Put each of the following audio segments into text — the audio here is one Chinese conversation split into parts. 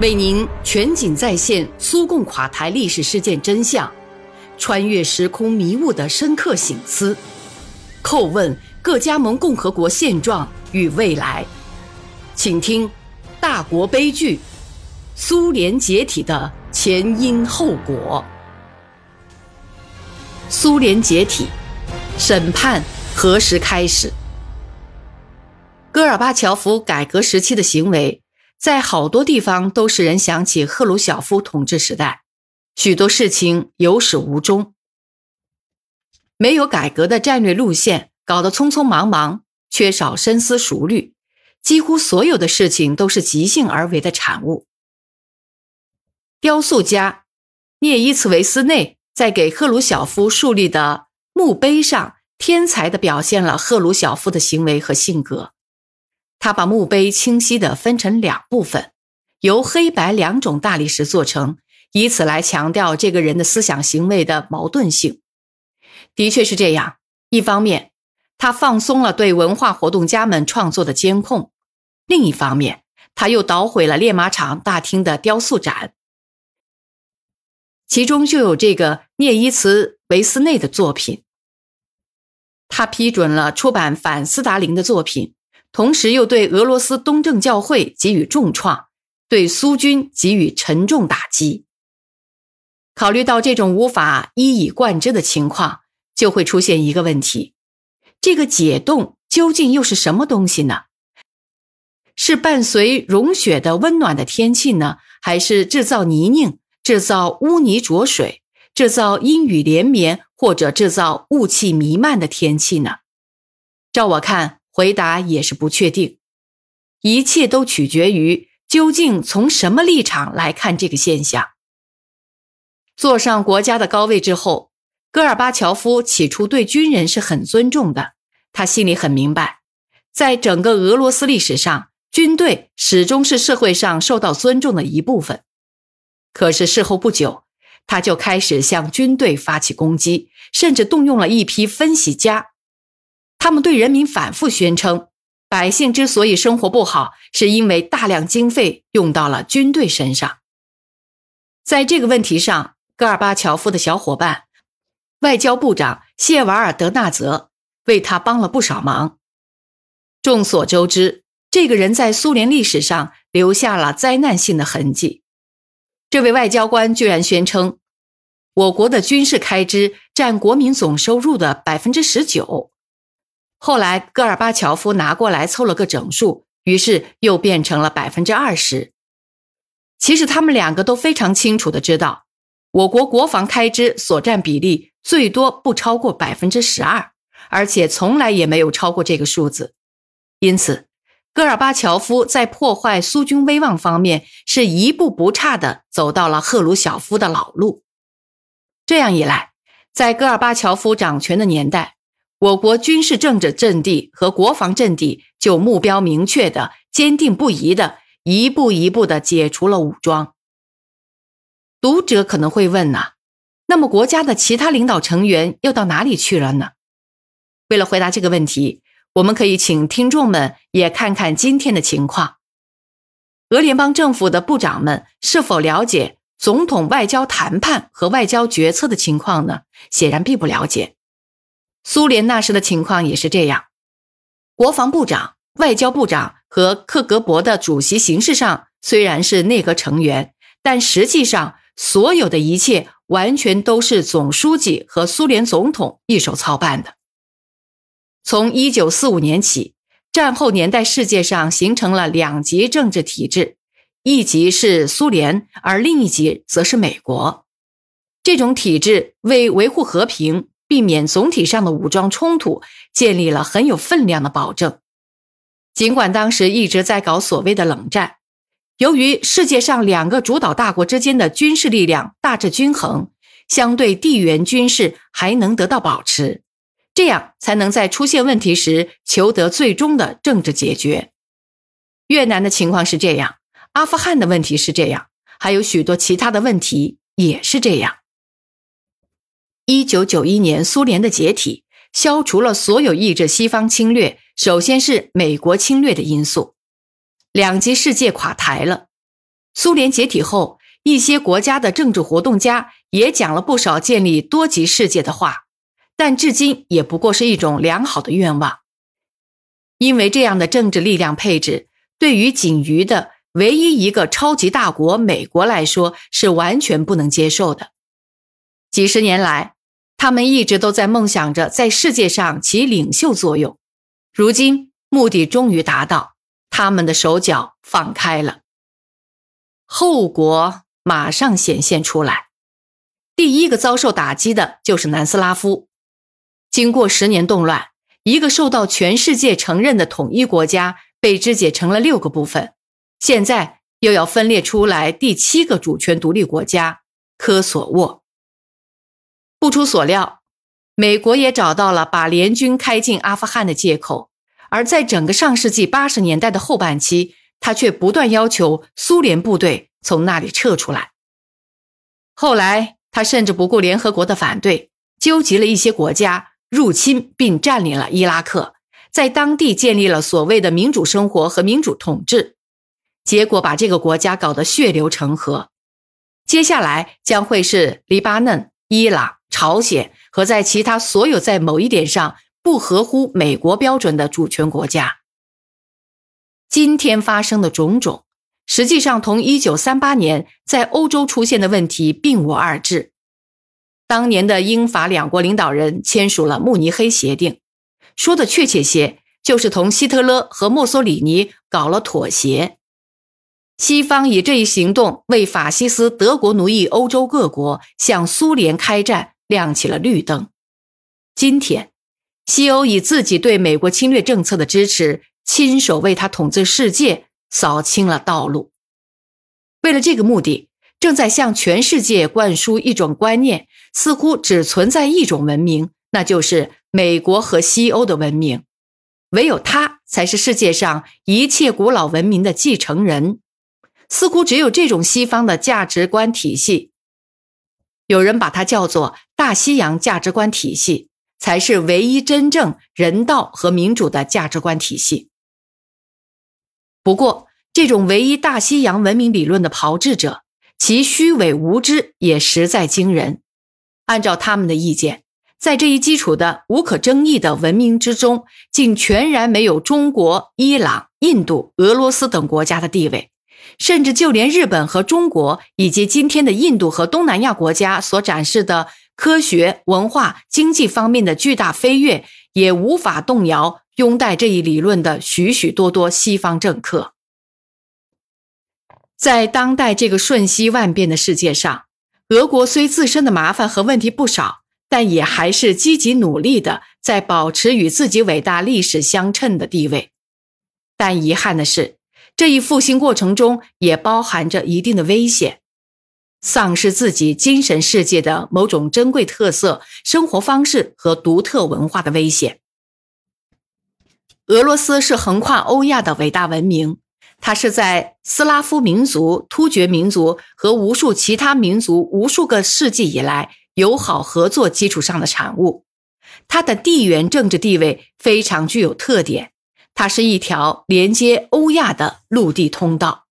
为您全景再现苏共垮台历史事件真相，穿越时空迷雾的深刻醒思，叩问各加盟共和国现状与未来。请听《大国悲剧：苏联解体的前因后果》。苏联解体审判何时开始？戈尔巴乔夫改革时期的行为。在好多地方都使人想起赫鲁晓夫统治时代，许多事情有始无终，没有改革的战略路线，搞得匆匆忙忙，缺少深思熟虑，几乎所有的事情都是即兴而为的产物。雕塑家涅伊茨维斯内在给赫鲁晓夫树立的墓碑上，天才的表现了赫鲁晓夫的行为和性格。他把墓碑清晰地分成两部分，由黑白两种大理石做成，以此来强调这个人的思想行为的矛盾性。的确是这样。一方面，他放松了对文化活动家们创作的监控；另一方面，他又捣毁了练马场大厅的雕塑展，其中就有这个涅伊茨维斯内的作品。他批准了出版反斯大林的作品。同时又对俄罗斯东正教会给予重创，对苏军给予沉重打击。考虑到这种无法一以贯之的情况，就会出现一个问题：这个解冻究竟又是什么东西呢？是伴随融雪的温暖的天气呢，还是制造泥泞、制造污泥浊水、制造阴雨连绵，或者制造雾气弥漫的天气呢？照我看。回答也是不确定，一切都取决于究竟从什么立场来看这个现象。坐上国家的高位之后，戈尔巴乔夫起初对军人是很尊重的，他心里很明白，在整个俄罗斯历史上，军队始终是社会上受到尊重的一部分。可是事后不久，他就开始向军队发起攻击，甚至动用了一批分析家。他们对人民反复宣称，百姓之所以生活不好，是因为大量经费用到了军队身上。在这个问题上，戈尔巴乔夫的小伙伴、外交部长谢瓦尔德纳泽为他帮了不少忙。众所周知，这个人在苏联历史上留下了灾难性的痕迹。这位外交官居然宣称，我国的军事开支占国民总收入的百分之十九。后来，戈尔巴乔夫拿过来凑了个整数，于是又变成了百分之二十。其实他们两个都非常清楚的知道，我国国防开支所占比例最多不超过百分之十二，而且从来也没有超过这个数字。因此，戈尔巴乔夫在破坏苏军威望方面是一步不差的走到了赫鲁晓夫的老路。这样一来，在戈尔巴乔夫掌权的年代。我国军事政治阵地和国防阵地就目标明确的、坚定不移的，一步一步的解除了武装。读者可能会问呐，那么国家的其他领导成员又到哪里去了呢？为了回答这个问题，我们可以请听众们也看看今天的情况。俄联邦政府的部长们是否了解总统外交谈判和外交决策的情况呢？显然并不了解。苏联那时的情况也是这样，国防部长、外交部长和克格勃的主席形式上虽然是内阁成员，但实际上所有的一切完全都是总书记和苏联总统一手操办的。从一九四五年起，战后年代世界上形成了两极政治体制，一级是苏联，而另一级则是美国。这种体制为维护和平。避免总体上的武装冲突，建立了很有分量的保证。尽管当时一直在搞所谓的冷战，由于世界上两个主导大国之间的军事力量大致均衡，相对地缘军事还能得到保持，这样才能在出现问题时求得最终的政治解决。越南的情况是这样，阿富汗的问题是这样，还有许多其他的问题也是这样。一九九一年，苏联的解体消除了所有抑制西方侵略，首先是美国侵略的因素，两极世界垮台了。苏联解体后，一些国家的政治活动家也讲了不少建立多极世界的话，但至今也不过是一种良好的愿望。因为这样的政治力量配置，对于仅余的唯一一个超级大国美国来说，是完全不能接受的。几十年来，他们一直都在梦想着在世界上起领袖作用，如今目的终于达到，他们的手脚放开了。后果马上显现出来。第一个遭受打击的就是南斯拉夫。经过十年动乱，一个受到全世界承认的统一国家被肢解成了六个部分，现在又要分裂出来第七个主权独立国家——科索沃。不出所料，美国也找到了把联军开进阿富汗的借口，而在整个上世纪八十年代的后半期。他却不断要求苏联部队从那里撤出来。后来，他甚至不顾联合国的反对，纠集了一些国家入侵并占领了伊拉克，在当地建立了所谓的民主生活和民主统治。结果把这个国家搞得血流成河。接下来将会是黎巴嫩、伊朗、朝鲜和在其他所有在某一点上不合乎美国标准的主权国家。今天发生的种种，实际上同1938年在欧洲出现的问题并无二致。当年的英法两国领导人签署了慕尼黑协定，说的确切些，就是同希特勒和墨索里尼搞了妥协。西方以这一行动为法西斯德国奴役欧洲各国向苏联开战亮起了绿灯。今天，西欧以自己对美国侵略政策的支持。亲手为他统治世界扫清了道路。为了这个目的，正在向全世界灌输一种观念：似乎只存在一种文明，那就是美国和西欧的文明，唯有它才是世界上一切古老文明的继承人。似乎只有这种西方的价值观体系，有人把它叫做“大西洋价值观体系”，才是唯一真正人道和民主的价值观体系。不过，这种唯一大西洋文明理论的炮制者，其虚伪无知也实在惊人。按照他们的意见，在这一基础的无可争议的文明之中，竟全然没有中国、伊朗、印度、俄罗斯等国家的地位，甚至就连日本和中国，以及今天的印度和东南亚国家所展示的科学、文化、经济方面的巨大飞跃，也无法动摇。拥戴这一理论的许许多多西方政客，在当代这个瞬息万变的世界上，俄国虽自身的麻烦和问题不少，但也还是积极努力的在保持与自己伟大历史相称的地位。但遗憾的是，这一复兴过程中也包含着一定的危险，丧失自己精神世界的某种珍贵特色、生活方式和独特文化的危险。俄罗斯是横跨欧亚的伟大文明，它是在斯拉夫民族、突厥民族和无数其他民族无数个世纪以来友好合作基础上的产物。它的地缘政治地位非常具有特点，它是一条连接欧亚的陆地通道。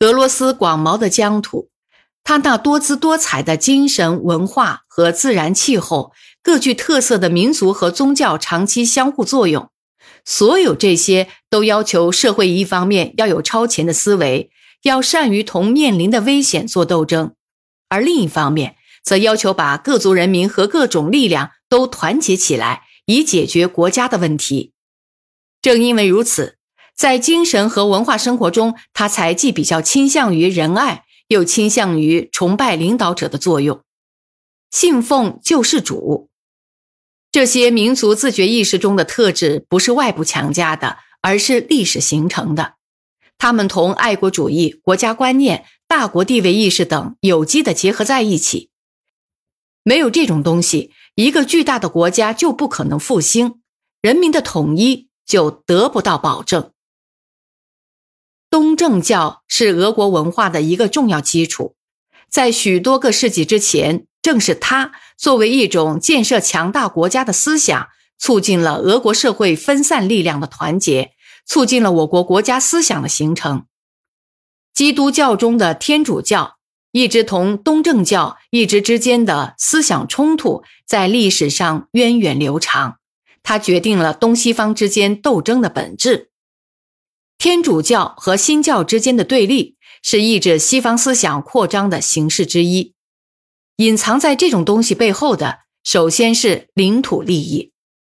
俄罗斯广袤的疆土，它那多姿多彩的精神文化和自然气候，各具特色的民族和宗教长期相互作用。所有这些都要求社会一方面要有超前的思维，要善于同面临的危险做斗争，而另一方面则要求把各族人民和各种力量都团结起来，以解决国家的问题。正因为如此，在精神和文化生活中，他才既比较倾向于仁爱，又倾向于崇拜领导者的作用，信奉救世主。这些民族自觉意识中的特质不是外部强加的，而是历史形成的。他们同爱国主义、国家观念、大国地位意识等有机的结合在一起。没有这种东西，一个巨大的国家就不可能复兴，人民的统一就得不到保证。东正教是俄国文化的一个重要基础，在许多个世纪之前。正是它作为一种建设强大国家的思想，促进了俄国社会分散力量的团结，促进了我国国家思想的形成。基督教中的天主教一直同东正教一直之间的思想冲突在历史上源远流长，它决定了东西方之间斗争的本质。天主教和新教之间的对立是抑制西方思想扩张的形式之一。隐藏在这种东西背后的，首先是领土利益。